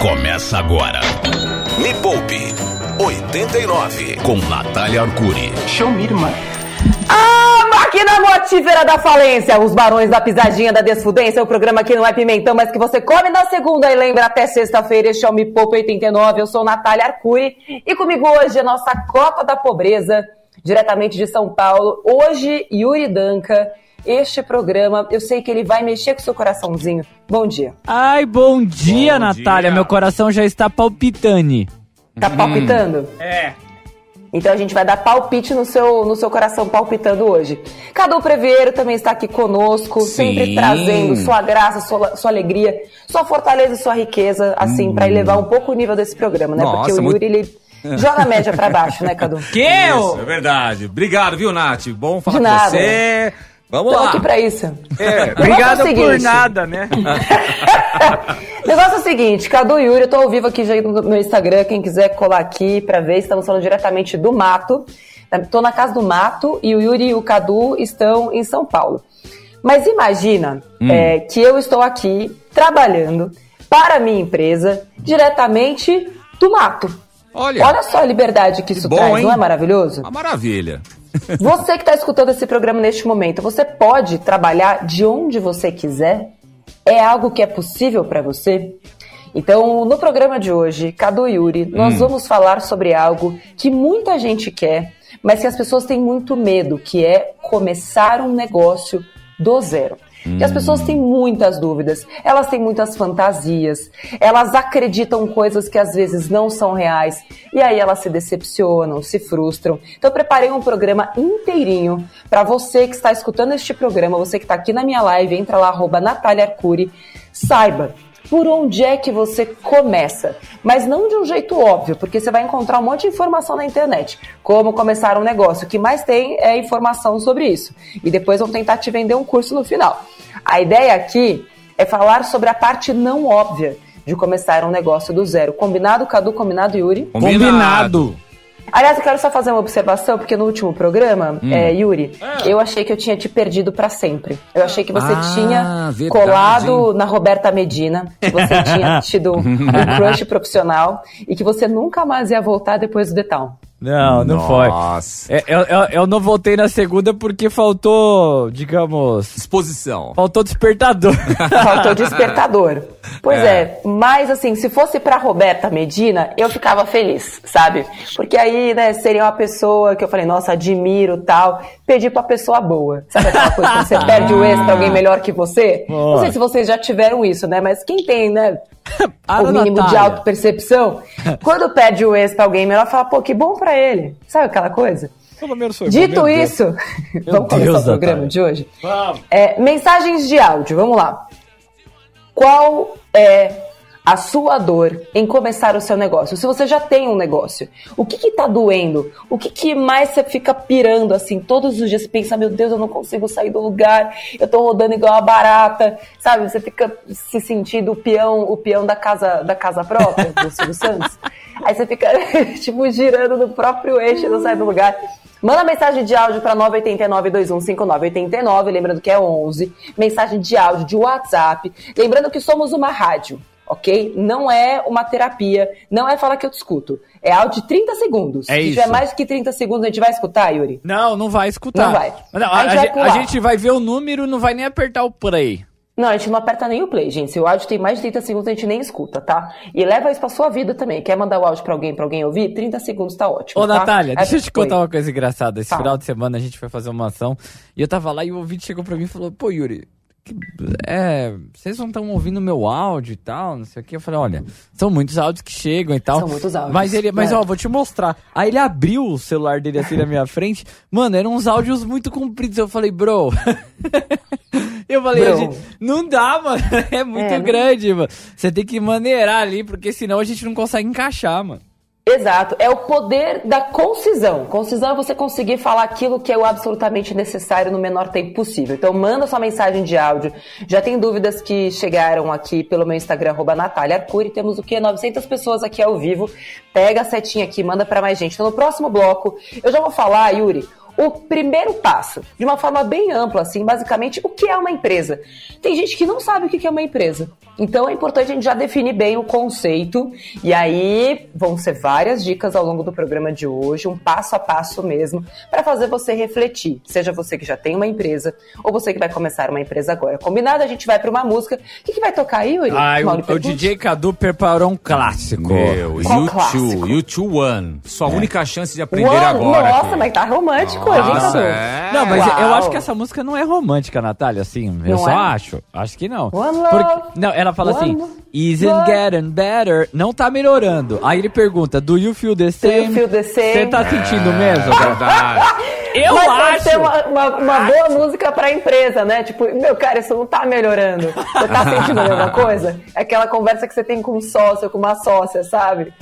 Começa agora. Me Poupe 89 com Natália Arcuri. Show me, irmã. A máquina motífera da falência, os barões da pisadinha da desfudência, o programa que não é pimentão, mas que você come na segunda e lembra até sexta-feira. Este é o Me Poupe 89, eu sou Natália Arcuri e comigo hoje a nossa Copa da Pobreza, diretamente de São Paulo. Hoje, Yuri Danca. Este programa, eu sei que ele vai mexer com o seu coraçãozinho. Bom dia. Ai, bom dia, Bom Natália. dia. Meu coração já está palpitando. Tá palpitando? É. Então a gente vai dar palpite no seu, no seu coração palpitando hoje. Cadu Preveiro também está aqui conosco, sempre Sim. trazendo sua graça, sua, sua alegria, sua fortaleza e sua riqueza, assim, pra elevar um pouco o nível desse programa, né? Nossa, Porque o muito- Yuri, ele joga a média pra baixo, né, Cadu? Que? Isso, é verdade. Obrigado, viu, Nath? Bom falar De com você. Vamos Estamos lá. aqui pra isso. É. Obrigada o por seguinte. nada, né? Negócio é o seguinte, Cadu e Yuri, eu tô ao vivo aqui já no meu Instagram, quem quiser colar aqui pra ver, estamos falando diretamente do Mato. Tô na casa do Mato e o Yuri e o Cadu estão em São Paulo. Mas imagina Hum. é, que eu estou aqui trabalhando para a minha empresa diretamente do Mato. Olha, Olha só a liberdade que isso bom, traz, hein? não é maravilhoso? uma maravilha. Você que está escutando esse programa neste momento, você pode trabalhar de onde você quiser? É algo que é possível para você? Então, no programa de hoje, Cadu e Yuri, nós vamos falar sobre algo que muita gente quer, mas que as pessoas têm muito medo, que é começar um negócio do zero. E as pessoas têm muitas dúvidas, elas têm muitas fantasias, elas acreditam coisas que às vezes não são reais, e aí elas se decepcionam, se frustram. Então eu preparei um programa inteirinho para você que está escutando este programa, você que está aqui na minha live, entra lá, arroba Natália Arcuri, saiba por onde é que você começa, mas não de um jeito óbvio, porque você vai encontrar um monte de informação na internet. Como começar um negócio, o que mais tem é informação sobre isso. E depois vão tentar te vender um curso no final. A ideia aqui é falar sobre a parte não óbvia de começar um negócio do zero. Combinado, Cadu? Combinado, Yuri? Combinado. Aliás, eu quero só fazer uma observação, porque no último programa, é, Yuri, eu achei que eu tinha te perdido pra sempre. Eu achei que você Ah, tinha verdade, colado na Roberta Medina, que você tinha tido um crush profissional e que você nunca mais ia voltar depois do Detal. Não, não foi. Nossa. É, Eu, eu, eu não voltei na segunda porque faltou, digamos, Exposição. faltou despertador. Faltou despertador. Pois é. mas assim, se fosse pra Roberta Medina, eu ficava feliz, sabe? Porque aí, né, seria uma pessoa que eu falei, nossa, admiro tal. Pedi pra pessoa boa. Sabe aquela coisa que você perde o ex pra alguém melhor que você? Não sei se vocês já tiveram isso, né? Mas quem tem, né? Para, o mínimo de Natália. autopercepção, quando perde o ex pra alguém melhor, fala, pô, que bom pra ele. Sabe aquela coisa? Pelo menos foi Dito isso, vamos começar Deus, o programa Natália. de hoje? É, mensagens de áudio, vamos lá. Qual é a sua dor em começar o seu negócio? Se você já tem um negócio, o que que tá doendo? O que que mais você fica pirando assim todos os dias? Você pensa, meu Deus, eu não consigo sair do lugar, eu tô rodando igual uma barata, sabe? Você fica se sentindo o peão, o peão da casa, da casa própria, do Silvio Santos. Aí você fica, tipo, girando no próprio eixo e não sai do lugar. Manda mensagem de áudio para 989-215989, lembrando que é 11. Mensagem de áudio de WhatsApp. Lembrando que somos uma rádio, ok? Não é uma terapia, não é falar que eu te escuto. É áudio de 30 segundos. É Se isso. tiver mais do que 30 segundos, a gente vai escutar, Yuri? Não, não vai escutar. Não vai. Não, A a, gente vai a- gente vai ver o número, não vai nem apertar o play. Não, a gente não aperta nem o play, gente. Se o áudio tem mais de 30 segundos, a gente nem escuta, tá? E leva isso pra sua vida também. Quer mandar o áudio pra alguém, pra alguém ouvir? 30 segundos tá ótimo. Ô, tá? Natália, deixa eu te Oi. contar uma coisa engraçada. Esse Fala. final de semana a gente foi fazer uma ação e eu tava lá e o ouvinte chegou pra mim e falou: Pô, Yuri, é, vocês não estão ouvindo meu áudio e tal, não sei o que. Eu falei: Olha, são muitos áudios que chegam e tal. São muitos áudios, Mas ele, mas é. ó, vou te mostrar. Aí ele abriu o celular dele assim na minha frente. Mano, eram uns áudios muito compridos. Eu falei: Bro. Eu falei, Bro. gente, não dá, mano. É muito É, não- grande, mano. Você tem que maneirar ali, porque senão a gente não consegue encaixar, mano. Exato, é o poder da concisão. Concisão é você conseguir falar aquilo que é o absolutamente necessário no menor tempo possível. Então manda sua mensagem de áudio. Já tem dúvidas que chegaram aqui pelo meu Instagram, arroba Natália Arcuri. Temos o quê? 900 pessoas aqui ao vivo. Pega a setinha aqui, manda pra mais gente. Então no próximo bloco, eu já vou falar, Yuri, o primeiro passo, de uma forma bem ampla, assim, basicamente, o que é uma empresa. Tem gente que não sabe o que é uma empresa. Então é importante a gente já definir bem o conceito. E aí vão ser várias dicas ao longo do programa de hoje, um passo a passo mesmo, para fazer você refletir. Seja você que já tem uma empresa ou você que vai começar uma empresa agora. Combinado? A gente vai para uma música. O que, que vai tocar aí, Yuri? Ah, o, o DJ Cadu preparou um clássico. Meu, Qual YouTube, clássico? YouTube One. Sua única chance de aprender One, agora. Nossa, filho. mas tá romântico hein, Nossa, Cadu? é. Não, mas Uau. eu acho que essa música não é romântica, Natália, assim. Eu Não só é? acho. Acho que não. One love, não, ela fala one assim, isn't getting better, não tá melhorando. Aí ele pergunta, do you feel the same? you feel the same? Você tá sentindo mesmo? É verdade. Eu Mas pode acho. ser uma, uma, uma boa música pra empresa, né? Tipo, meu cara, isso não tá melhorando. Você tá sentindo a mesma coisa? É aquela conversa que você tem com um sócio, com uma sócia, sabe?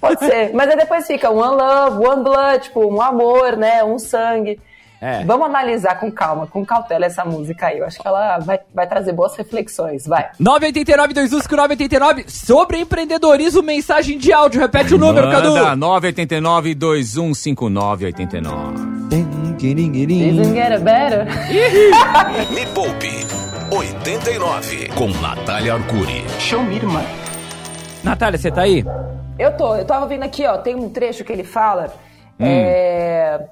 Pode ser. Mas aí depois fica one love, one blood, tipo, um amor, né? Um sangue. É. Vamos analisar com calma, com cautela essa música aí. Eu acho que ela vai, vai trazer boas reflexões. Vai. 989 21 989 sobre empreendedorismo, mensagem de áudio. Repete o número, Cadu. Manda 989 215989. Isn't get better? Me Poupe 89 com Natália Arcuri. Show me, irmã. Natália, você tá aí? Eu tô, eu tava vendo aqui, ó, tem um trecho que ele fala. Hum. É.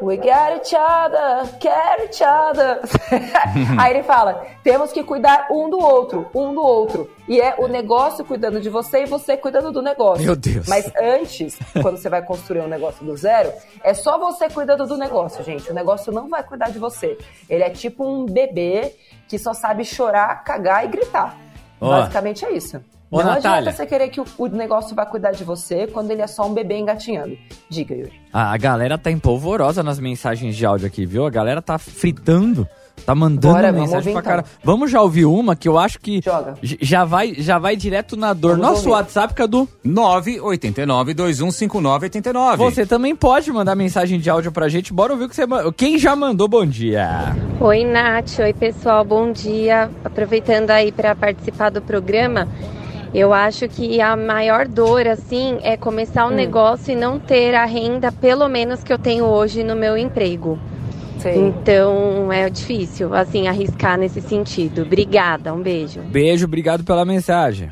We get each other, care each other. Aí ele fala: temos que cuidar um do outro, um do outro. E é o negócio cuidando de você e você cuidando do negócio. Meu Deus. Mas antes, quando você vai construir um negócio do zero, é só você cuidando do negócio, gente. O negócio não vai cuidar de você. Ele é tipo um bebê que só sabe chorar, cagar e gritar. Ó. Basicamente é isso. Ô, não Natália. adianta você querer que o, o negócio vai cuidar de você quando ele é só um bebê engatinhando. Diga, Yuri. A, a galera tá empolvorosa nas mensagens de áudio aqui, viu? A galera tá fritando, tá mandando Bora, mensagem ouvir pra então. cara. Vamos já ouvir uma que eu acho que Joga. já vai, já vai direto na dor. Vamos Nosso ouvir. WhatsApp, Cadu. 989 215989. Você também pode mandar mensagem de áudio pra gente. Bora ouvir o que você ma- Quem já mandou bom dia? Oi, Nath. Oi, pessoal. Bom dia. Aproveitando aí para participar do programa, eu acho que a maior dor, assim, é começar um negócio e não ter a renda, pelo menos que eu tenho hoje no meu emprego. Sei. Então, é difícil, assim, arriscar nesse sentido. Obrigada. Um beijo. Beijo, obrigado pela mensagem.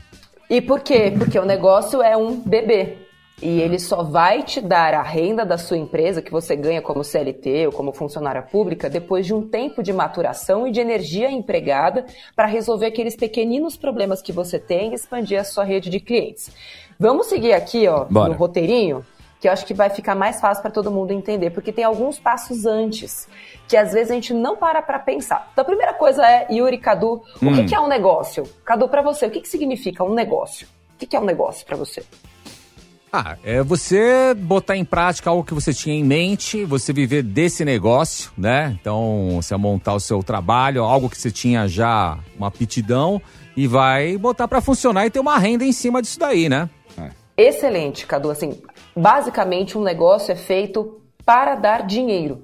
E por quê? Porque o negócio é um bebê. E ele só vai te dar a renda da sua empresa que você ganha como CLT ou como funcionária pública depois de um tempo de maturação e de energia empregada para resolver aqueles pequeninos problemas que você tem e expandir a sua rede de clientes. Vamos seguir aqui, ó, Bora. no roteirinho, que eu acho que vai ficar mais fácil para todo mundo entender, porque tem alguns passos antes que às vezes a gente não para para pensar. Então a primeira coisa é, Yuri, Cadu, o que, que é um negócio? Cadu, para você, o que, que significa um negócio? O que, que é um negócio para você? Ah, é você botar em prática algo que você tinha em mente, você viver desse negócio, né? Então, você montar o seu trabalho, algo que você tinha já uma aptidão e vai botar pra funcionar e ter uma renda em cima disso daí, né? Excelente, Cadu. Assim, basicamente um negócio é feito para dar dinheiro.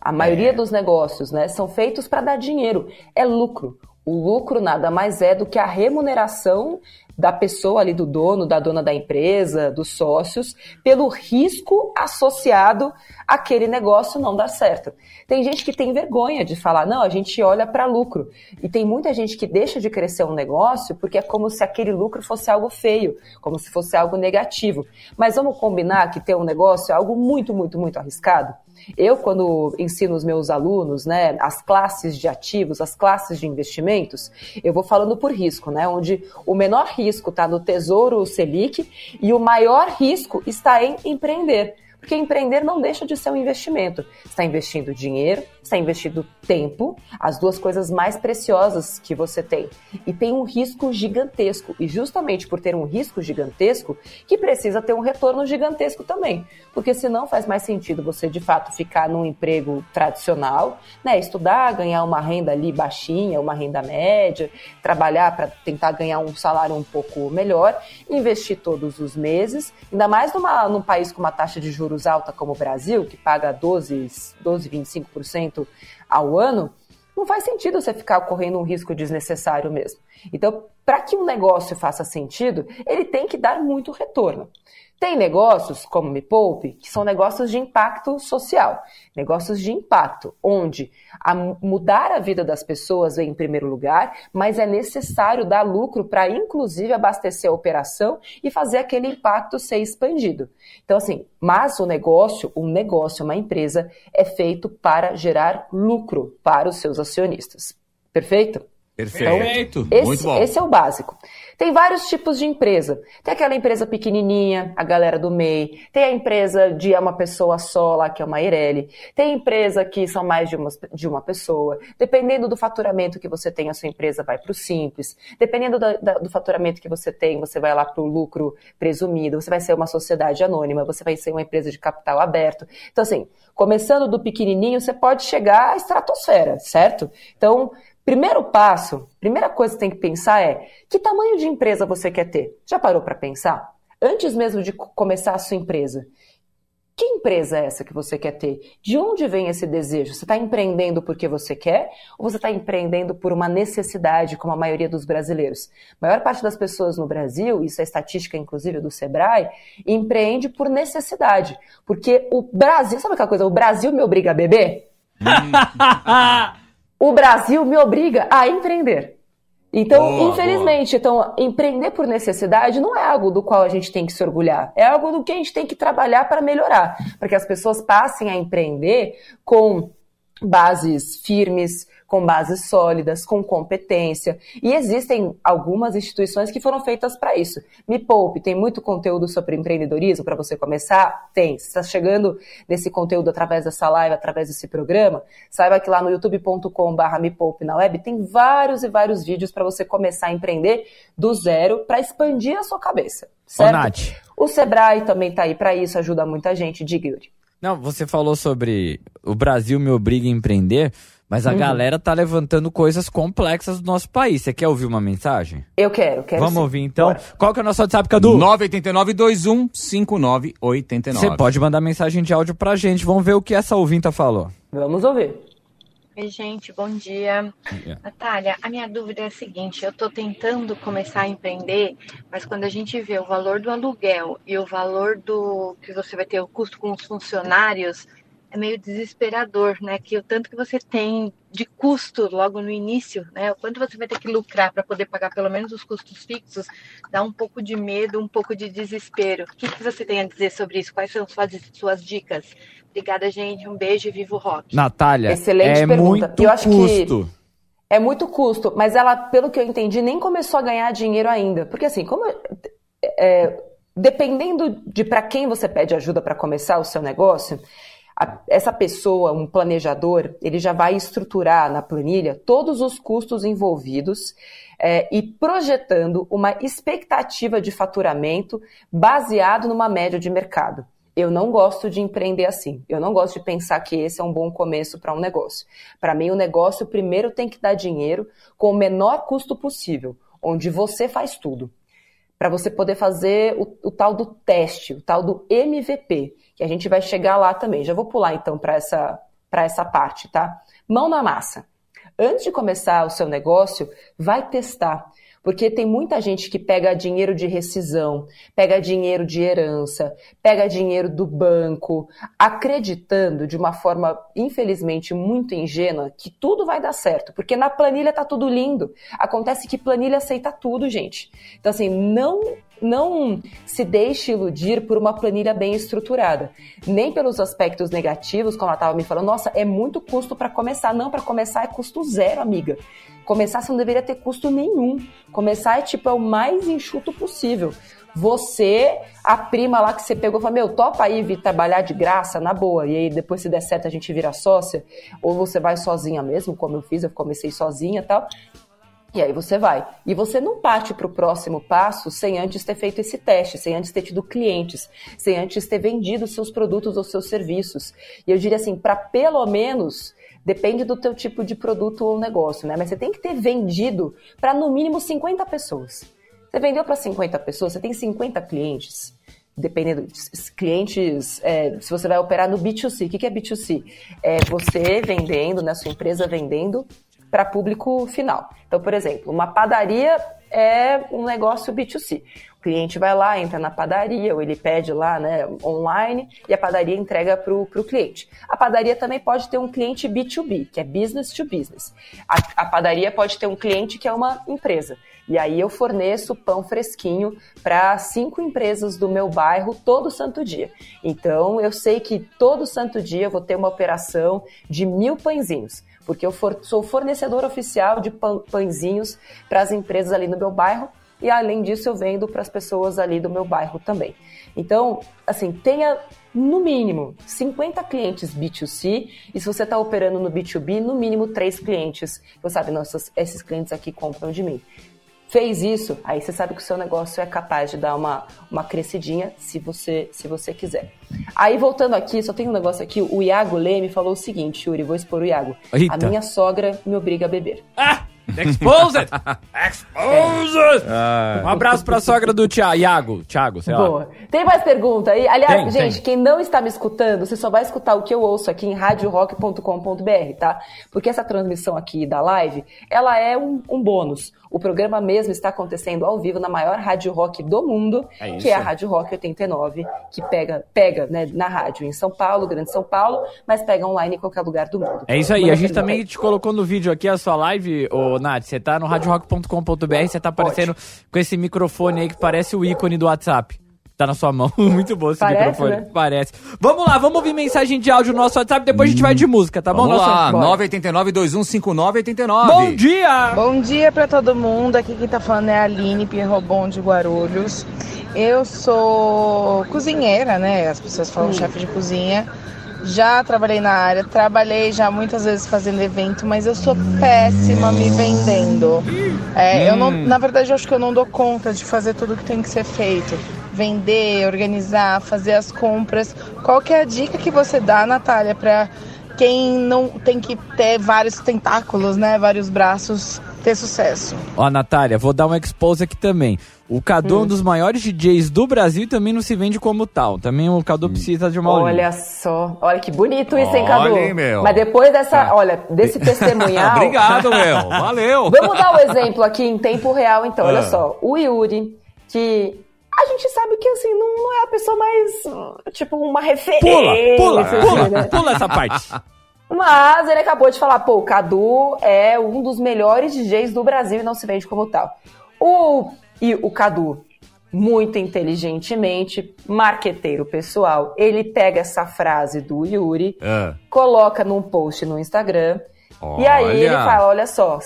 A maioria dos negócios, né, são feitos para dar dinheiro. É lucro. O lucro nada mais é do que a remuneração da pessoa ali, do dono, da dona da empresa, dos sócios, pelo risco associado àquele negócio não dar certo. Tem gente que tem vergonha de falar, não, a gente olha para lucro. E tem muita gente que deixa de crescer um negócio porque é como se aquele lucro fosse algo feio, como se fosse algo negativo. Mas vamos combinar que ter um negócio é algo muito, muito, muito arriscado? Eu, quando ensino os meus alunos, né, as classes de ativos, as classes de investimentos, eu vou falando por risco, né, onde o menor risco está no Tesouro Selic e o maior risco está em empreender. Porque empreender não deixa de ser um investimento. Está investindo dinheiro, está investindo tempo, as duas coisas mais preciosas que você tem. E tem um risco gigantesco. E justamente por ter um risco gigantesco, que precisa ter um retorno gigantesco também. Porque senão faz mais sentido você de fato ficar num emprego tradicional, né? Estudar, ganhar uma renda ali baixinha, uma renda média, trabalhar para tentar ganhar um salário um pouco melhor, investir todos os meses, ainda mais numa, num país com uma taxa de juros alta como o Brasil, que paga 12, 12 25% ao ano, não faz sentido você ficar correndo um risco desnecessário mesmo. Então, para que um negócio faça sentido, ele tem que dar muito retorno. Tem negócios, como Me Poupe, que são negócios de impacto social, negócios de impacto, onde a mudar a vida das pessoas vem em primeiro lugar, mas é necessário dar lucro para, inclusive, abastecer a operação e fazer aquele impacto ser expandido. Então, assim, mas o negócio, um negócio, uma empresa, é feito para gerar lucro para os seus acionistas. Perfeito? Perfeito. Então, esse, Muito bom. Esse é o básico. Tem vários tipos de empresa. Tem aquela empresa pequenininha, a galera do MEI. Tem a empresa de uma pessoa só, lá que é uma Eireli. Tem empresa que são mais de uma, de uma pessoa. Dependendo do faturamento que você tem, a sua empresa vai para o simples. Dependendo da, da, do faturamento que você tem, você vai lá para o lucro presumido. Você vai ser uma sociedade anônima. Você vai ser uma empresa de capital aberto. Então, assim, começando do pequenininho, você pode chegar à estratosfera, certo? Então, Primeiro passo, primeira coisa que você tem que pensar é: que tamanho de empresa você quer ter? Já parou para pensar? Antes mesmo de começar a sua empresa, que empresa é essa que você quer ter? De onde vem esse desejo? Você está empreendendo porque você quer ou você está empreendendo por uma necessidade, como a maioria dos brasileiros? A maior parte das pessoas no Brasil, isso é estatística inclusive do Sebrae, empreende por necessidade. Porque o Brasil, sabe aquela coisa? O Brasil me obriga a beber? o Brasil me obriga a empreender. Então, boa, infelizmente, boa. então empreender por necessidade não é algo do qual a gente tem que se orgulhar, é algo do que a gente tem que trabalhar para melhorar, para que as pessoas passem a empreender com bases firmes, com bases sólidas, com competência. E existem algumas instituições que foram feitas para isso. Me Poupe tem muito conteúdo sobre empreendedorismo para você começar? Tem. Se está chegando nesse conteúdo através dessa live, através desse programa, saiba que lá no youtube.com.br Me Poupe na web tem vários e vários vídeos para você começar a empreender do zero para expandir a sua cabeça. Certo? Ô, Nath. O Sebrae também está aí para isso, ajuda muita gente. Diga, Yuri. Não, você falou sobre o Brasil me obriga a empreender. Mas a uhum. galera tá levantando coisas complexas do nosso país. Você quer ouvir uma mensagem? Eu quero, quero. Vamos sim. ouvir então. Bora. Qual que é o nosso WhatsApp, Cadu? 989-21-5989. Você pode mandar mensagem de áudio pra gente. Vamos ver o que essa ouvinta falou. Vamos ouvir. Oi, gente, bom dia. Yeah. Natália, a minha dúvida é a seguinte: eu estou tentando começar a empreender, mas quando a gente vê o valor do aluguel e o valor do que você vai ter o custo com os funcionários, é meio desesperador, né? Que o tanto que você tem de custo logo no início, né? O quanto você vai ter que lucrar para poder pagar pelo menos os custos fixos, dá um pouco de medo, um pouco de desespero. O que, que você tem a dizer sobre isso? Quais são suas, suas dicas? Obrigada, gente. Um beijo e viva o rock. Natália, excelente é pergunta. Muito eu acho custo. que é muito custo, mas ela, pelo que eu entendi, nem começou a ganhar dinheiro ainda, porque assim, como é, dependendo de para quem você pede ajuda para começar o seu negócio a, essa pessoa, um planejador, ele já vai estruturar na planilha todos os custos envolvidos é, e projetando uma expectativa de faturamento baseado numa média de mercado. Eu não gosto de empreender assim. Eu não gosto de pensar que esse é um bom começo para um negócio. Para mim, o negócio primeiro tem que dar dinheiro com o menor custo possível, onde você faz tudo. Para você poder fazer o, o tal do teste, o tal do MVP que a gente vai chegar lá também. Já vou pular então para essa, essa parte, tá? Mão na massa. Antes de começar o seu negócio, vai testar. Porque tem muita gente que pega dinheiro de rescisão, pega dinheiro de herança, pega dinheiro do banco, acreditando de uma forma, infelizmente, muito ingênua que tudo vai dar certo. Porque na planilha tá tudo lindo. Acontece que planilha aceita tudo, gente. Então, assim, não não se deixe iludir por uma planilha bem estruturada, nem pelos aspectos negativos, como ela estava me falando, nossa, é muito custo para começar. Não, para começar é custo zero, amiga. Começar você não deveria ter custo nenhum. Começar é tipo é o mais enxuto possível. Você, a prima lá que você pegou, falou: Meu, topa aí vir trabalhar de graça, na boa. E aí, depois, se der certo, a gente vira sócia. Ou você vai sozinha mesmo, como eu fiz, eu comecei sozinha e tal. E aí você vai. E você não parte para o próximo passo sem antes ter feito esse teste, sem antes ter tido clientes, sem antes ter vendido seus produtos ou seus serviços. E eu diria assim, para pelo menos depende do teu tipo de produto ou negócio, né? Mas você tem que ter vendido para no mínimo 50 pessoas. Você vendeu para 50 pessoas, você tem 50 clientes. Dependendo, clientes, é, se você vai operar no B2C, o que é B2C? É você vendendo, né, sua empresa vendendo para público final. Então, por exemplo, uma padaria é um negócio B2C. O cliente vai lá, entra na padaria, ou ele pede lá né, online e a padaria entrega para o cliente. A padaria também pode ter um cliente B2B, que é business to business. A, a padaria pode ter um cliente que é uma empresa. E aí eu forneço pão fresquinho para cinco empresas do meu bairro todo santo dia. Então eu sei que todo santo dia eu vou ter uma operação de mil pãezinhos, porque eu for, sou fornecedor oficial de pão, pãezinhos para as empresas ali no meu bairro. E além disso, eu vendo para as pessoas ali do meu bairro também. Então, assim, tenha no mínimo 50 clientes B2C, e se você está operando no B2B, no mínimo três clientes. Você sabe, nossa, esses clientes aqui compram de mim fez isso, aí você sabe que o seu negócio é capaz de dar uma, uma crescidinha se você, se você quiser. Aí voltando aqui, só tem um negócio aqui, o Iago Leme falou o seguinte, Yuri, vou expor o Iago. Eita. A minha sogra me obriga a beber. Ah! Exposed! Exposed! Ah. Um abraço pra sogra do Thiago. Thiago, sei lá. Boa. Tem mais pergunta aí? Aliás, tem, gente, tem. quem não está me escutando, você só vai escutar o que eu ouço aqui em radiorock.com.br, tá? Porque essa transmissão aqui da live, ela é um, um bônus. O programa mesmo está acontecendo ao vivo na maior rádio rock do mundo, é que é a Rádio Rock 89, que pega, pega né, na rádio em São Paulo, Grande São Paulo, mas pega online em qualquer lugar do mundo. É isso aí. a gente também te colocou no vídeo aqui a sua live, ô Nath. Você tá no radiorock.com.br, você tá aparecendo Pode. com esse microfone aí que parece o ícone do WhatsApp tá na sua mão. Muito bom esse Parece, microfone. Né? Parece. Vamos lá, vamos ouvir mensagem de áudio no nosso WhatsApp, depois a gente vai de música, tá vamos bom? Vamos lá, 989-2159-89. Bom dia! Bom dia pra todo mundo. Aqui quem tá falando é a Aline Pierrobon de Guarulhos. Eu sou cozinheira, né? As pessoas falam hum. chefe de cozinha. Já trabalhei na área, trabalhei já muitas vezes fazendo evento, mas eu sou péssima me vendendo. É, eu não, hum. na verdade, eu acho que eu não dou conta de fazer tudo que tem que ser feito vender, organizar, fazer as compras. Qual que é a dica que você dá, Natália, para quem não tem que ter vários tentáculos, né, vários braços, ter sucesso? Ó, Natália, vou dar um expose aqui também. O Cadu hum. é um hum. dos maiores DJs do Brasil e também não se vende como tal. Também o Cadu hum. precisa de uma Olha só, olha que bonito isso, hein, Cadu? Olha, meu. Mas depois dessa, tá. olha, desse testemunhal... Obrigado, meu. Valeu. Vamos dar o um exemplo aqui em tempo real, então. Olha ah. só, o Yuri, que a gente sabe que, assim, não, não é a pessoa mais, tipo, uma referência. Pula, pula, assim, pula, né? pula essa parte. Mas ele acabou de falar, pô, o Cadu é um dos melhores DJs do Brasil e não se vende como tal. O, e o Cadu, muito inteligentemente, marqueteiro pessoal, ele pega essa frase do Yuri, é. coloca num post no Instagram, Olha. e aí ele fala, olha só,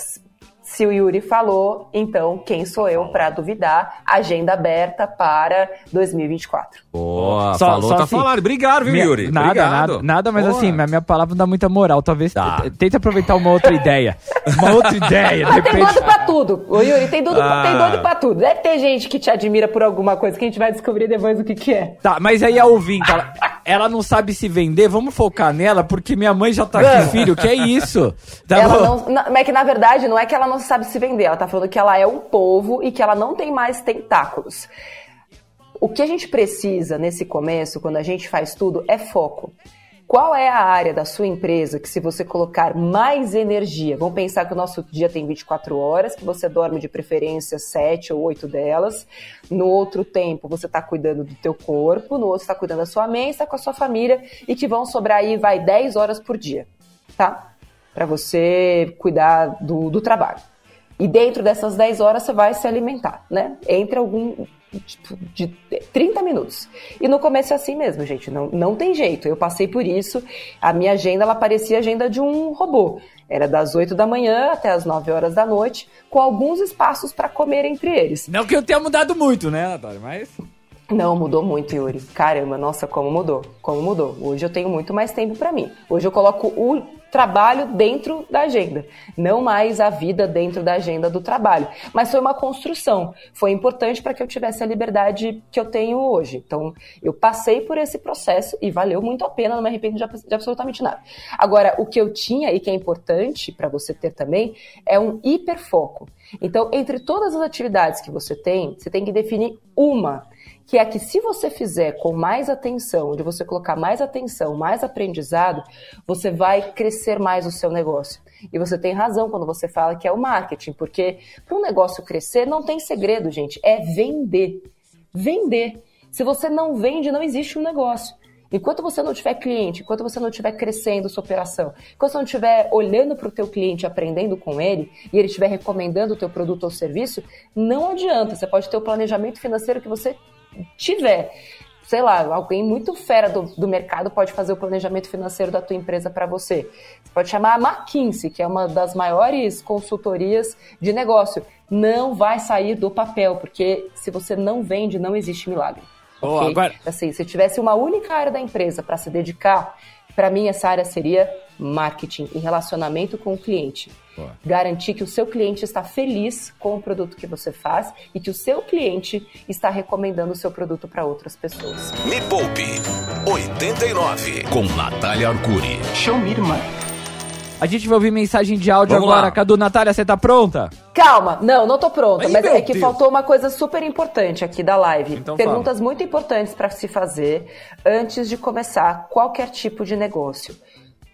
se o Yuri falou, então quem sou eu para duvidar? Agenda aberta para 2024. Boa, só, falou, só tá assim, falando. Obrigado, viu, minha, Yuri? Nada, Obrigado. nada, nada, mas Boa. assim, a minha palavra não dá muita moral. Talvez tá. tente aproveitar uma outra ideia. Uma outra ideia. Mas tem doido pra tudo. O Yuri tem doido, ah. tem doido pra tudo. Deve ter gente que te admira por alguma coisa que a gente vai descobrir depois o que, que é. Tá, mas aí a ouvinte, ela, ela não sabe se vender, vamos focar nela, porque minha mãe já tá aqui, filho, que é isso? Tá ela não, não, é que na verdade não é que ela não sabe se vender, ela tá falando que ela é um povo e que ela não tem mais tentáculos. O que a gente precisa nesse começo, quando a gente faz tudo, é foco. Qual é a área da sua empresa que, se você colocar mais energia, vamos pensar que o nosso dia tem 24 horas, que você dorme de preferência 7 ou 8 delas, no outro tempo você está cuidando do teu corpo, no outro está cuidando da sua mente, está com a sua família, e que vão sobrar aí, vai, 10 horas por dia, tá? Para você cuidar do, do trabalho. E dentro dessas 10 horas você vai se alimentar, né? Entre algum tipo, de 30 minutos. E no começo é assim mesmo, gente, não, não tem jeito. Eu passei por isso. A minha agenda, ela parecia a agenda de um robô. Era das 8 da manhã até as 9 horas da noite, com alguns espaços para comer entre eles. Não que eu tenha mudado muito, né, Natália? Mas. Não, mudou muito, Yuri. Caramba, nossa, como mudou. Como mudou. Hoje eu tenho muito mais tempo para mim. Hoje eu coloco o trabalho dentro da agenda, não mais a vida dentro da agenda do trabalho. Mas foi uma construção, foi importante para que eu tivesse a liberdade que eu tenho hoje. Então, eu passei por esse processo e valeu muito a pena, não me arrependo de, de absolutamente nada. Agora, o que eu tinha e que é importante para você ter também é um hiperfoco. Então, entre todas as atividades que você tem, você tem que definir uma, que é que se você fizer com mais atenção, onde você colocar mais atenção, mais aprendizado, você vai crescer mais o seu negócio. E você tem razão quando você fala que é o marketing, porque para um negócio crescer não tem segredo, gente, é vender. Vender. Se você não vende, não existe um negócio. Enquanto você não tiver cliente, enquanto você não estiver crescendo sua operação, enquanto você não estiver olhando para o teu cliente, aprendendo com ele, e ele estiver recomendando o teu produto ou serviço, não adianta. Você pode ter o planejamento financeiro que você tiver. Sei lá, alguém muito fera do, do mercado pode fazer o planejamento financeiro da tua empresa para você. Você pode chamar a McKinsey, que é uma das maiores consultorias de negócio. Não vai sair do papel, porque se você não vende, não existe milagre. Oh, okay? agora... Assim, se tivesse uma única área da empresa para se dedicar, para mim essa área seria marketing e relacionamento com o cliente. Boa. Garantir que o seu cliente está feliz com o produto que você faz e que o seu cliente está recomendando o seu produto para outras pessoas. Me Poupe 89 com Natália Arcuri. Show me, irmã. A gente vai ouvir mensagem de áudio Vamos agora. Lá. Cadu, Natália, você tá pronta? Calma, não, não tô pronta. Ai, mas é que Deus. faltou uma coisa super importante aqui da live. Então Perguntas fala. muito importantes para se fazer antes de começar qualquer tipo de negócio.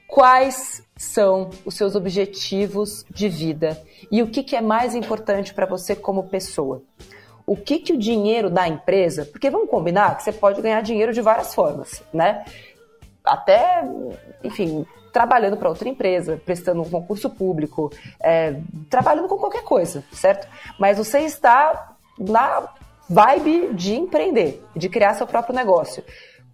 Quais são os seus objetivos de vida e o que, que é mais importante para você como pessoa? O que, que o dinheiro da empresa, porque vamos combinar que você pode ganhar dinheiro de várias formas, né? Até, enfim, trabalhando para outra empresa, prestando um concurso público, é, trabalhando com qualquer coisa, certo? Mas você está na vibe de empreender, de criar seu próprio negócio.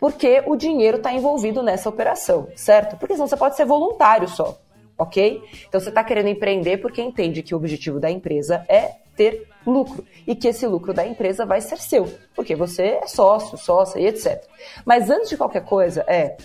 Porque o dinheiro está envolvido nessa operação, certo? Porque senão você pode ser voluntário só, ok? Então você está querendo empreender porque entende que o objetivo da empresa é ter lucro e que esse lucro da empresa vai ser seu, porque você é sócio, sócia e etc. Mas antes de qualquer coisa, é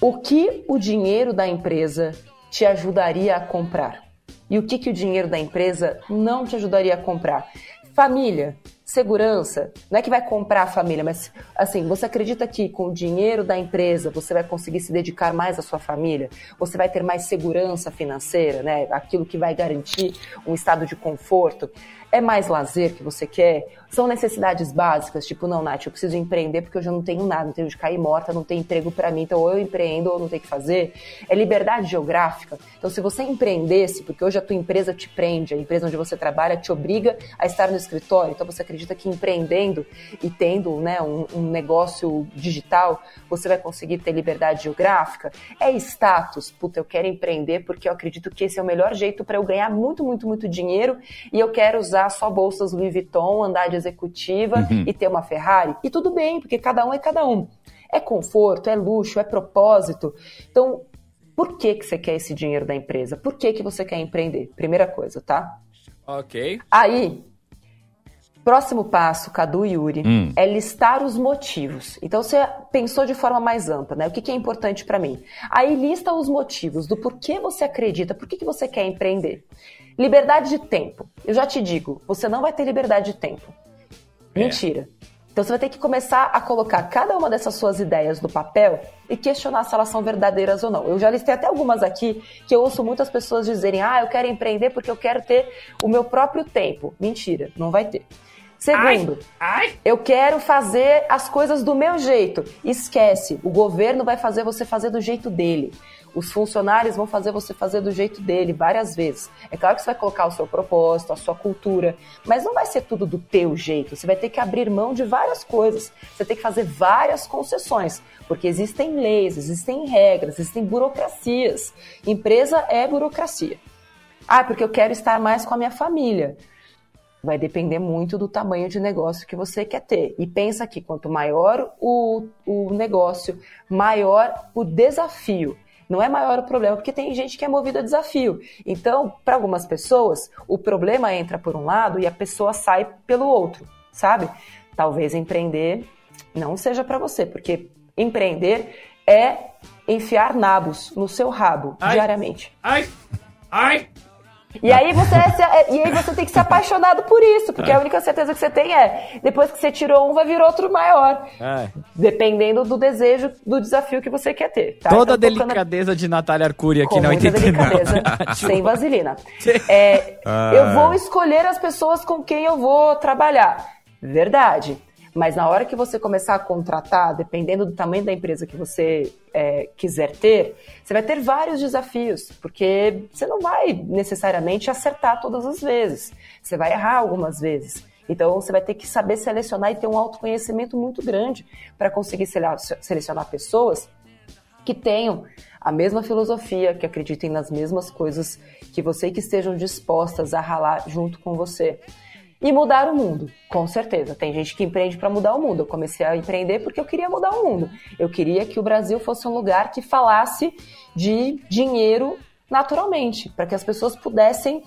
o que o dinheiro da empresa te ajudaria a comprar? E o que, que o dinheiro da empresa não te ajudaria a comprar? Família, segurança, não é que vai comprar a família, mas assim, você acredita que com o dinheiro da empresa você vai conseguir se dedicar mais à sua família? Você vai ter mais segurança financeira, né? Aquilo que vai garantir um estado de conforto. É mais lazer que você quer? São necessidades básicas, tipo, não, Nath, eu preciso empreender porque eu já não tenho nada, não tenho de cair morta, não tem emprego para mim, então ou eu empreendo ou não tenho que fazer. É liberdade geográfica. Então, se você empreendesse, porque hoje a tua empresa te prende, a empresa onde você trabalha te obriga a estar no escritório, então você acredita que empreendendo e tendo né, um, um negócio digital, você vai conseguir ter liberdade geográfica? É status. Puta, eu quero empreender porque eu acredito que esse é o melhor jeito para eu ganhar muito, muito, muito dinheiro e eu quero usar usar só bolsas Louis Vuitton, andar de executiva uhum. e ter uma Ferrari. E tudo bem, porque cada um é cada um. É conforto, é luxo, é propósito. Então, por que, que você quer esse dinheiro da empresa? Por que, que você quer empreender? Primeira coisa, tá? Ok. Aí, próximo passo, Cadu e Yuri, hum. é listar os motivos. Então, você pensou de forma mais ampla, né? O que, que é importante para mim? Aí, lista os motivos do porquê você acredita, por que, que você quer empreender. Liberdade de tempo. Eu já te digo, você não vai ter liberdade de tempo. É. Mentira. Então você vai ter que começar a colocar cada uma dessas suas ideias no papel e questionar se elas são verdadeiras ou não. Eu já listei até algumas aqui que eu ouço muitas pessoas dizerem: ah, eu quero empreender porque eu quero ter o meu próprio tempo. Mentira, não vai ter. Segundo, ai, ai. eu quero fazer as coisas do meu jeito. Esquece, o governo vai fazer você fazer do jeito dele. Os funcionários vão fazer você fazer do jeito dele várias vezes. É claro que você vai colocar o seu propósito, a sua cultura, mas não vai ser tudo do teu jeito. Você vai ter que abrir mão de várias coisas. Você tem que fazer várias concessões, porque existem leis, existem regras, existem burocracias. Empresa é burocracia. Ah, porque eu quero estar mais com a minha família. Vai depender muito do tamanho de negócio que você quer ter. E pensa que quanto maior o, o negócio, maior o desafio. Não é maior o problema, porque tem gente que é movido a desafio. Então, para algumas pessoas, o problema entra por um lado e a pessoa sai pelo outro, sabe? Talvez empreender não seja para você, porque empreender é enfiar nabos no seu rabo ai, diariamente. Ai, ai, E aí você é se, e aí você tem que ser apaixonado por isso, porque a única certeza que você tem é depois que você tirou um, vai vir outro maior. É. Dependendo do desejo, do desafio que você quer ter. Tá? Toda então, a delicadeza de Natália Arcuri aqui não entendi. delicadeza, sem vaselina. É, ah. Eu vou escolher as pessoas com quem eu vou trabalhar. Verdade. Mas na hora que você começar a contratar, dependendo do tamanho da empresa que você é, quiser ter, você vai ter vários desafios, porque você não vai necessariamente acertar todas as vezes. Você vai errar algumas vezes. Então você vai ter que saber selecionar e ter um autoconhecimento muito grande para conseguir selecionar pessoas que tenham a mesma filosofia, que acreditem nas mesmas coisas que você e que estejam dispostas a ralar junto com você e mudar o mundo, com certeza. Tem gente que empreende para mudar o mundo. Eu comecei a empreender porque eu queria mudar o mundo. Eu queria que o Brasil fosse um lugar que falasse de dinheiro naturalmente, para que as pessoas pudessem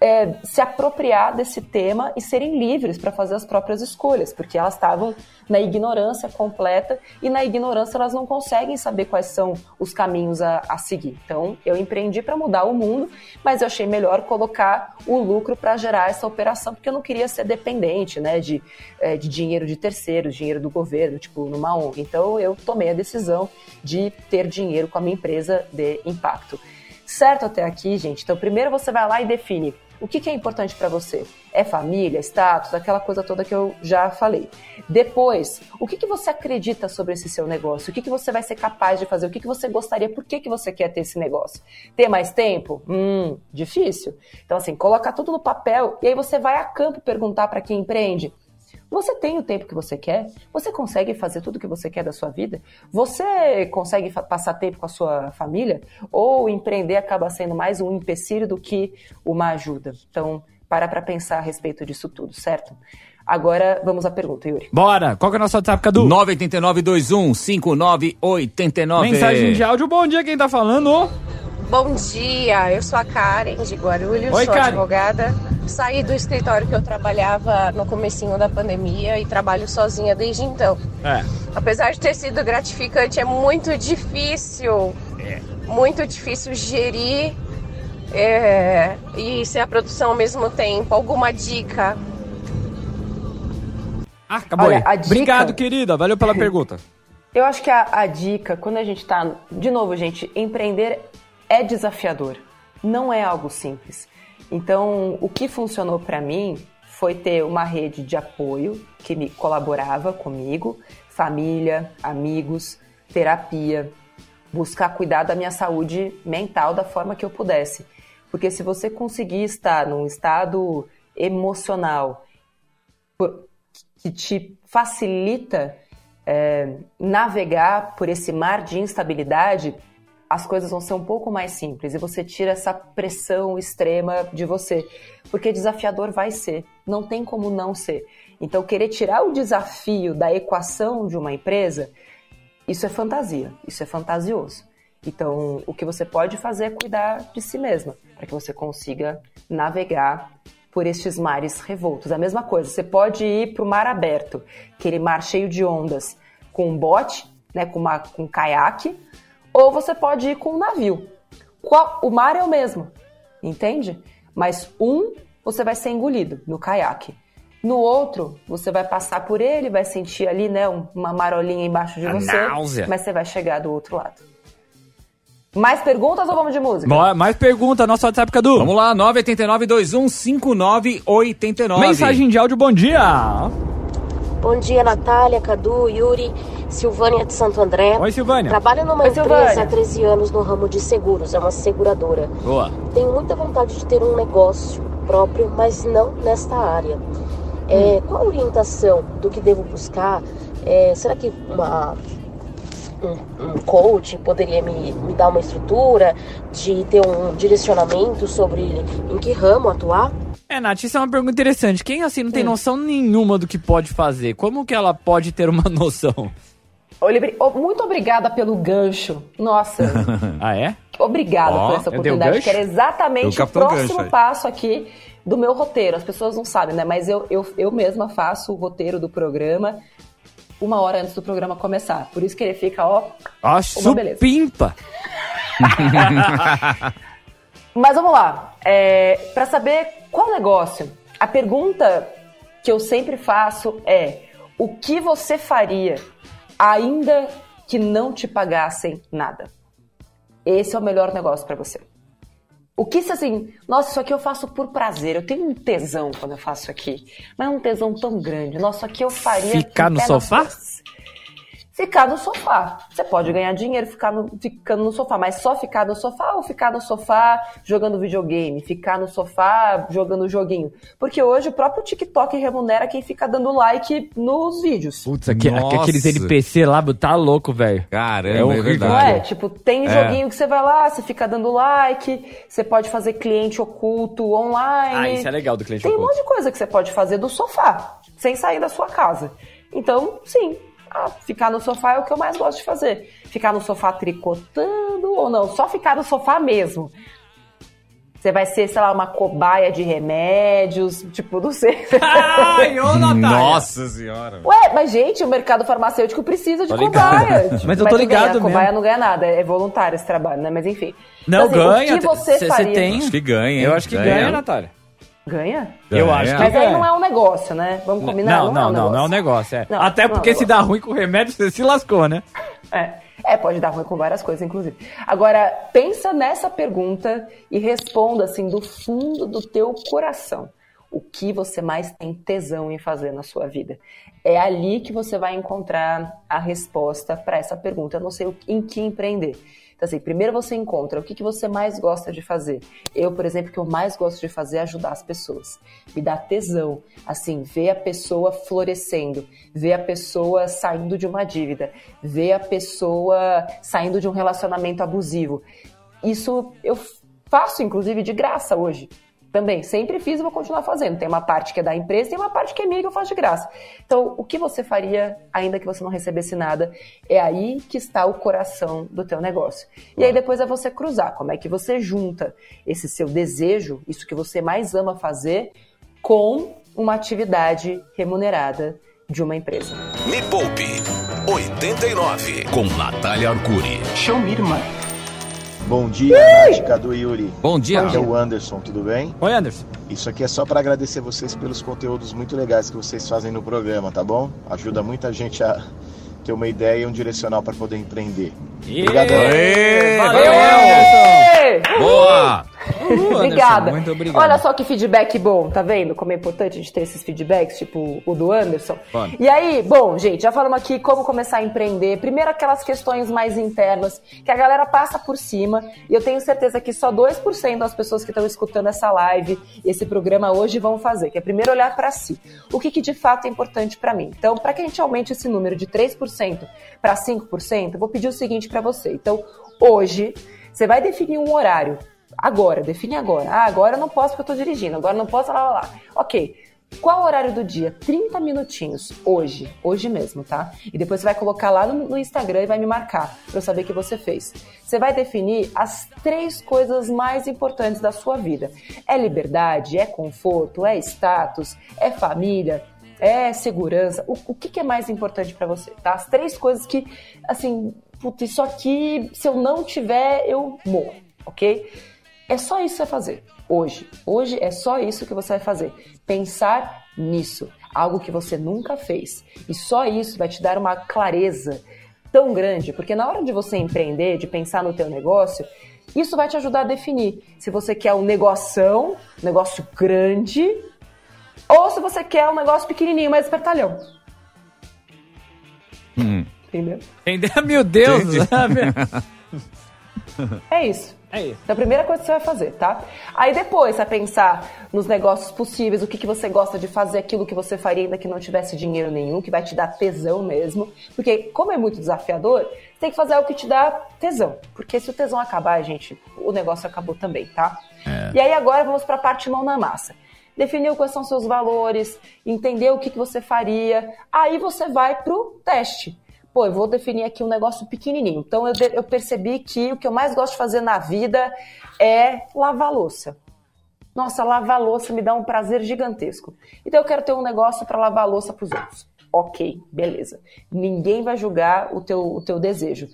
é, se apropriar desse tema e serem livres para fazer as próprias escolhas, porque elas estavam na ignorância completa e na ignorância elas não conseguem saber quais são os caminhos a, a seguir. Então, eu empreendi para mudar o mundo, mas eu achei melhor colocar o lucro para gerar essa operação, porque eu não queria ser dependente né, de, é, de dinheiro de terceiros, dinheiro do governo, tipo numa ONG. Então, eu tomei a decisão de ter dinheiro com a minha empresa de impacto. Certo até aqui, gente? Então, primeiro você vai lá e define o que, que é importante para você? É família, status, aquela coisa toda que eu já falei. Depois, o que, que você acredita sobre esse seu negócio? O que, que você vai ser capaz de fazer? O que, que você gostaria? Por que, que você quer ter esse negócio? Ter mais tempo? Hum, difícil. Então, assim, colocar tudo no papel e aí você vai a campo perguntar para quem empreende você tem o tempo que você quer? Você consegue fazer tudo o que você quer da sua vida? Você consegue passar tempo com a sua família? Ou empreender acaba sendo mais um empecilho do que uma ajuda? Então, para para pensar a respeito disso tudo, certo? Agora, vamos à pergunta, Yuri. Bora! Qual que é o nosso WhatsApp, Cadu? 989-21-5989. Mensagem de áudio. Bom dia, quem tá falando? Bom dia, eu sou a Karen de Guarulhos, Oi, sou Karen. advogada. Saí do escritório que eu trabalhava no comecinho da pandemia e trabalho sozinha desde então. É. Apesar de ter sido gratificante, é muito difícil, é. muito difícil gerir é, e ser a produção ao mesmo tempo. Alguma dica? Ah, acabou Olha, aí. Dica... Obrigado, querida. Valeu pela pergunta. Eu acho que a, a dica, quando a gente tá. De novo, gente, empreender é desafiador, não é algo simples. Então, o que funcionou para mim foi ter uma rede de apoio que me colaborava comigo, família, amigos, terapia, buscar cuidar da minha saúde mental da forma que eu pudesse. Porque se você conseguir estar num estado emocional que te facilita é, navegar por esse mar de instabilidade, as coisas vão ser um pouco mais simples e você tira essa pressão extrema de você, porque desafiador vai ser, não tem como não ser. Então, querer tirar o desafio da equação de uma empresa, isso é fantasia, isso é fantasioso. Então, o que você pode fazer é cuidar de si mesma, para que você consiga navegar por estes mares revoltos. A mesma coisa, você pode ir para o mar aberto, aquele mar cheio de ondas, com um bote, né, com, uma, com um caiaque, ou você pode ir com um navio. O mar é o mesmo, entende? Mas um você vai ser engolido no caiaque. No outro, você vai passar por ele, vai sentir ali, né, uma marolinha embaixo de A você, náusea. mas você vai chegar do outro lado. Mais perguntas ou vamos de música? Bora, mais pergunta, nosso WhatsApp, Cadu. Vamos lá, 989-215989. Mensagem de áudio, bom dia. Bom dia, Natália, Cadu, Yuri. Silvânia de Santo André. Oi, Silvânia. Trabalho numa Oi, empresa Silvânia. há 13 anos no ramo de seguros, é uma seguradora. Boa. Tenho muita vontade de ter um negócio próprio, mas não nesta área. É, hum. Qual a orientação do que devo buscar? É, será que uma, um, um, coach poderia me, me dar uma estrutura de ter um direcionamento sobre em que ramo atuar? É, Nath, isso é uma pergunta interessante. Quem assim não tem hum. noção nenhuma do que pode fazer, como que ela pode ter uma noção? Oliveri, muito obrigada pelo gancho. Nossa. ah, é? Obrigada oh, por essa oportunidade, que era exatamente o próximo gancho, passo aqui do meu roteiro. As pessoas não sabem, né? Mas eu, eu, eu mesma faço o roteiro do programa uma hora antes do programa começar. Por isso que ele fica, ó, beleza. pimpa! Mas vamos lá. É, para saber qual negócio, a pergunta que eu sempre faço é: o que você faria ainda que não te pagassem nada? Esse é o melhor negócio para você. O que se assim, nossa, isso aqui eu faço por prazer, eu tenho um tesão quando eu faço isso aqui, mas é um tesão tão grande. Nossa, isso aqui eu faria. Ficar no sofá? Ficar no sofá. Você pode ganhar dinheiro ficar no, ficando no sofá, mas só ficar no sofá ou ficar no sofá jogando videogame, ficar no sofá jogando joguinho. Porque hoje o próprio TikTok remunera quem fica dando like nos vídeos. Putz, aqui, aqueles NPC lá, tá louco, velho. Caramba, é, um é verdade. Não é? Tipo, tem é. joguinho que você vai lá, você fica dando like, você pode fazer cliente oculto online. Ah, isso é legal do cliente tem oculto. Tem um monte de coisa que você pode fazer do sofá, sem sair da sua casa. Então, sim, ah, ficar no sofá é o que eu mais gosto de fazer. Ficar no sofá tricotando ou não, só ficar no sofá mesmo. Você vai ser, sei lá, uma cobaia de remédios, tipo, não sei. Ai, ô, Natália. Nossa senhora. Ué, mas gente, o mercado farmacêutico precisa de cobaia. Tipo, mas eu tô ligado bem, a cobaia não ganha nada, é voluntário esse trabalho, né? Mas enfim. Não, então, assim, ganha. O que você cê, faria? tem. Acho que ganha. Hein? Eu acho que ganha, ganha Natália. Ganha? Eu acho que Mas ganha. aí não é um negócio, né? Vamos combinar? Não, não, não, não é um negócio. É. Não, Até porque é um se dá ruim com o remédio, você se lascou, né? É. É, pode dar ruim com várias coisas, inclusive. Agora, pensa nessa pergunta e responda assim do fundo do teu coração. O que você mais tem tesão em fazer na sua vida? É ali que você vai encontrar a resposta para essa pergunta. Eu não sei em que empreender. Então, assim, primeiro você encontra o que, que você mais gosta de fazer. Eu, por exemplo, o que eu mais gosto de fazer é ajudar as pessoas. Me dá tesão, assim, ver a pessoa florescendo, ver a pessoa saindo de uma dívida, ver a pessoa saindo de um relacionamento abusivo. Isso eu faço, inclusive, de graça hoje também. Sempre fiz e vou continuar fazendo. Tem uma parte que é da empresa e tem uma parte que é minha que eu faço de graça. Então, o que você faria, ainda que você não recebesse nada, é aí que está o coração do teu negócio. E aí depois é você cruzar. Como é que você junta esse seu desejo, isso que você mais ama fazer, com uma atividade remunerada de uma empresa. Me Poupe 89 com Natália Arcuri. Show me, irmã. Bom dia, Nath, Cadu e Yuri. Bom dia. Aqui é o Anderson, tudo bem? Oi, Anderson. Isso aqui é só para agradecer vocês pelos conteúdos muito legais que vocês fazem no programa, tá bom? Ajuda muita gente a ter uma ideia e um direcional para poder empreender. Obrigado. Valeu, Anderson. Boa! Obrigada. Muito obrigado. Olha só que feedback bom, tá vendo? Como é importante a gente ter esses feedbacks, tipo o do Anderson. Bom. E aí, bom, gente, já falamos aqui como começar a empreender. Primeiro, aquelas questões mais internas que a galera passa por cima. E eu tenho certeza que só 2% das pessoas que estão escutando essa live, esse programa hoje, vão fazer. Que é primeiro olhar para si. O que, que de fato é importante para mim? Então, para que a gente aumente esse número de 3% para 5%, eu vou pedir o seguinte para você. Então, hoje, você vai definir um horário Agora, define agora. Ah, agora eu não posso porque eu tô dirigindo, agora eu não posso, lá, lá, lá. Ok. Qual o horário do dia? 30 minutinhos, hoje, hoje mesmo, tá? E depois você vai colocar lá no, no Instagram e vai me marcar para eu saber que você fez. Você vai definir as três coisas mais importantes da sua vida: é liberdade, é conforto, é status, é família, é segurança. O, o que, que, é mais importante para você, tá? As três coisas que, assim, putz, isso aqui, se eu não tiver, eu morro, ok? É só isso que você vai fazer hoje. Hoje é só isso que você vai fazer. Pensar nisso, algo que você nunca fez. E só isso vai te dar uma clareza tão grande, porque na hora de você empreender, de pensar no teu negócio, isso vai te ajudar a definir se você quer um negoção, um negócio grande, ou se você quer um negócio pequenininho, mais espertalhão. Hum. Entendeu? Meu Deus! é isso. É isso. Então, a primeira coisa que você vai fazer, tá? Aí depois você vai pensar nos negócios possíveis, o que, que você gosta de fazer, aquilo que você faria ainda que não tivesse dinheiro nenhum, que vai te dar tesão mesmo. Porque, como é muito desafiador, você tem que fazer algo que te dá tesão. Porque se o tesão acabar, gente, o negócio acabou também, tá? É. E aí agora vamos para a parte mão na massa. Definiu quais são seus valores, entender o que, que você faria. Aí você vai pro teste pô, eu vou definir aqui um negócio pequenininho. Então eu, eu percebi que o que eu mais gosto de fazer na vida é lavar louça. Nossa, lavar louça me dá um prazer gigantesco. Então eu quero ter um negócio para lavar louça para os outros. Ok, beleza. Ninguém vai julgar o teu, o teu desejo.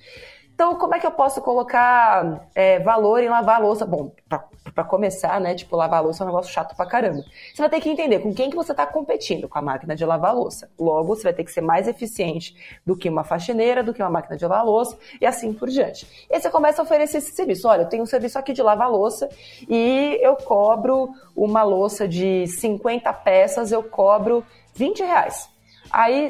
Então, como é que eu posso colocar é, valor em lavar a louça? Bom, para começar, né? Tipo, lavar a louça é um negócio chato pra caramba. Você vai ter que entender com quem que você está competindo com a máquina de lavar a louça. Logo, você vai ter que ser mais eficiente do que uma faxineira, do que uma máquina de lavar a louça e assim por diante. E aí você começa a oferecer esse serviço. Olha, eu tenho um serviço aqui de lavar a louça e eu cobro uma louça de 50 peças, eu cobro 20 reais. Aí,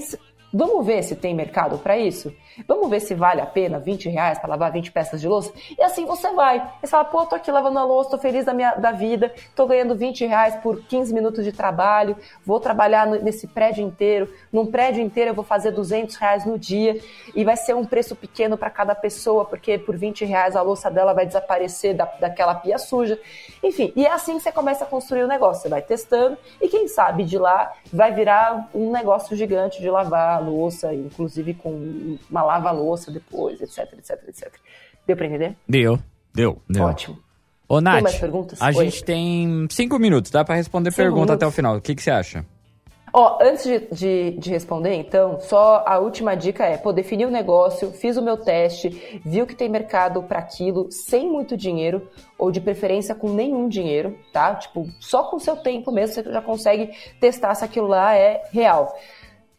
vamos ver se tem mercado para isso? Vamos ver se vale a pena 20 reais para lavar 20 peças de louça? E assim você vai. Você fala, pô, tô aqui lavando a louça, tô feliz da, minha, da vida, tô ganhando 20 reais por 15 minutos de trabalho, vou trabalhar nesse prédio inteiro. Num prédio inteiro eu vou fazer 200 reais no dia e vai ser um preço pequeno para cada pessoa, porque por 20 reais a louça dela vai desaparecer da, daquela pia suja. Enfim, e é assim que você começa a construir o negócio. Você vai testando e quem sabe de lá vai virar um negócio gigante de lavar a louça, inclusive com uma lava a louça depois, etc, etc, etc. Deu pra entender? Deu. Deu. Deu. Ótimo. Ô, Nath, tem mais perguntas? a Oi. gente tem cinco minutos, dá pra responder Cinco pergunta minutos? até o final. O que, que você acha? Ó, antes de, de, de responder, então, só a última dica é, pô, defini o negócio, fiz o meu teste, viu que tem mercado para aquilo, sem muito dinheiro, ou de preferência com nenhum dinheiro, tá? Tipo, só com o seu tempo mesmo, você já consegue testar se aquilo lá é real.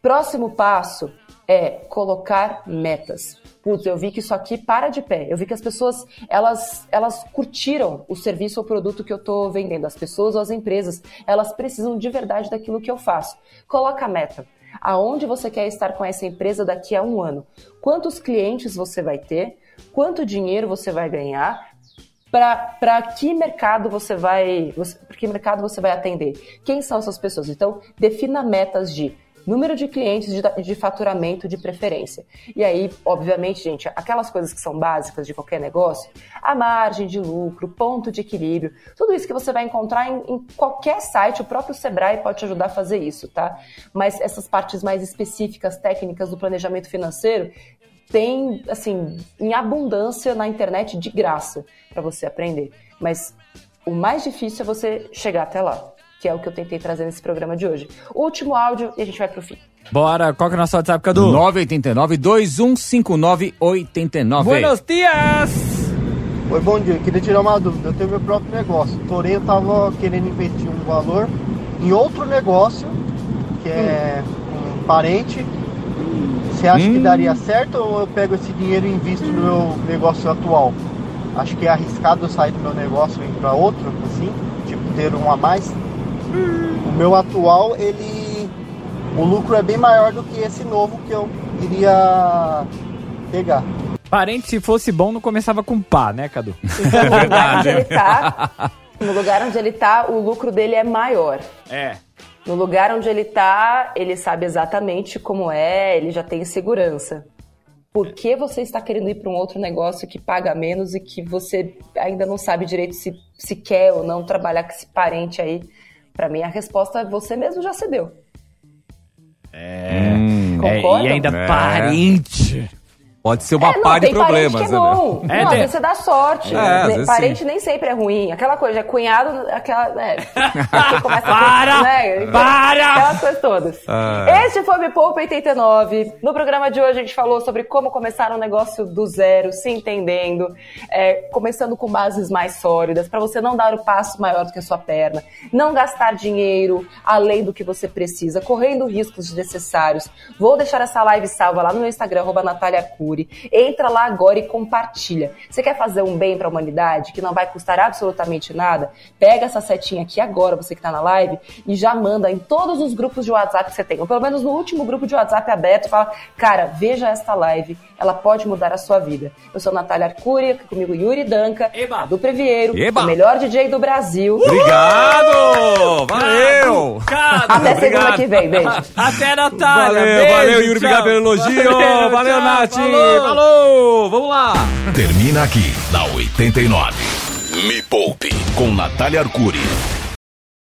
Próximo passo é colocar metas. Putz, eu vi que isso aqui para de pé. Eu vi que as pessoas, elas, elas curtiram o serviço ou produto que eu estou vendendo. As pessoas ou as empresas, elas precisam de verdade daquilo que eu faço. Coloca a meta. Aonde você quer estar com essa empresa daqui a um ano? Quantos clientes você vai ter? Quanto dinheiro você vai ganhar? Para que mercado você vai, para que mercado você vai atender? Quem são essas pessoas? Então, defina metas de número de clientes de, de, faturamento de preferência. E aí, obviamente, gente, aquelas coisas que são básicas de qualquer negócio, a margem de lucro, ponto de equilíbrio, tudo isso que você vai encontrar em, em qualquer site, o próprio Sebrae pode te ajudar a fazer isso, tá? Mas essas partes mais específicas, técnicas do planejamento financeiro, tem, assim, em abundância na internet de graça para você aprender. Mas o mais difícil é você chegar até lá que é o que eu tentei trazer nesse programa de hoje. Último áudio e a gente vai pro fim. Bora, qual que é o nosso WhatsApp, Cadu? 989-2159-89. Buenos dias! Oi, bom dia. Eu queria tirar uma dúvida. Eu tenho meu próprio negócio. Porém, eu tava querendo investir um valor em outro negócio, que é um parente. Você acha Hum. que daria certo ou eu pego esse dinheiro e invisto no meu negócio atual? Acho que é arriscado eu sair do meu negócio e ir para outro, assim, tipo ter um a mais. O meu atual, ele. O lucro é bem maior do que esse novo que eu iria pegar. Parente, se fosse bom, não começava com pá, né, Cadu? No lugar onde ele tá, no lugar onde ele tá, o lucro dele é maior. É. No lugar onde ele tá, ele sabe exatamente como é, ele já tem segurança. Por que você está querendo ir para um outro negócio que paga menos e que você ainda não sabe direito se, se quer ou não trabalhar com esse parente aí? Para mim, a resposta você mesmo já se deu. É. Hum. É, e ainda É. parente. Pode ser uma é, não, pá de problemas, que é né? bom. É, não, às tem- vezes você dá sorte. É, às né? vezes parente sim. nem sempre é ruim. Aquela coisa, é cunhado, aquela. É, Para! A, né? Para! Aquelas coisas todas. Ah. Este foi o Me Poupa 89. No programa de hoje a gente falou sobre como começar um negócio do zero, se entendendo, é, começando com bases mais sólidas, para você não dar o passo maior do que a sua perna, não gastar dinheiro além do que você precisa, correndo riscos desnecessários. Vou deixar essa live salva lá no meu Instagram, arroba Natália Cury. Entra lá agora e compartilha. Você quer fazer um bem para a humanidade que não vai custar absolutamente nada? Pega essa setinha aqui agora, você que está na live, e já manda em todos os grupos de WhatsApp que você tem, ou pelo menos no último grupo de WhatsApp aberto, fala, cara, veja esta live, ela pode mudar a sua vida. Eu sou Natália Arcuri, aqui comigo Yuri Danca, Eba. do Previeiro, Eba. o melhor DJ do Brasil. Obrigado! Valeu! Até Obrigado. segunda que vem, beijo. Até Natália. Valeu, beijo, valeu, Yuri. tchau. Obrigado pelo elogio. Valeu, Valeu, tchau, Nath. falou. Falou! Vamos lá! Termina aqui na 89. Me Poupe com Natália Arcuri.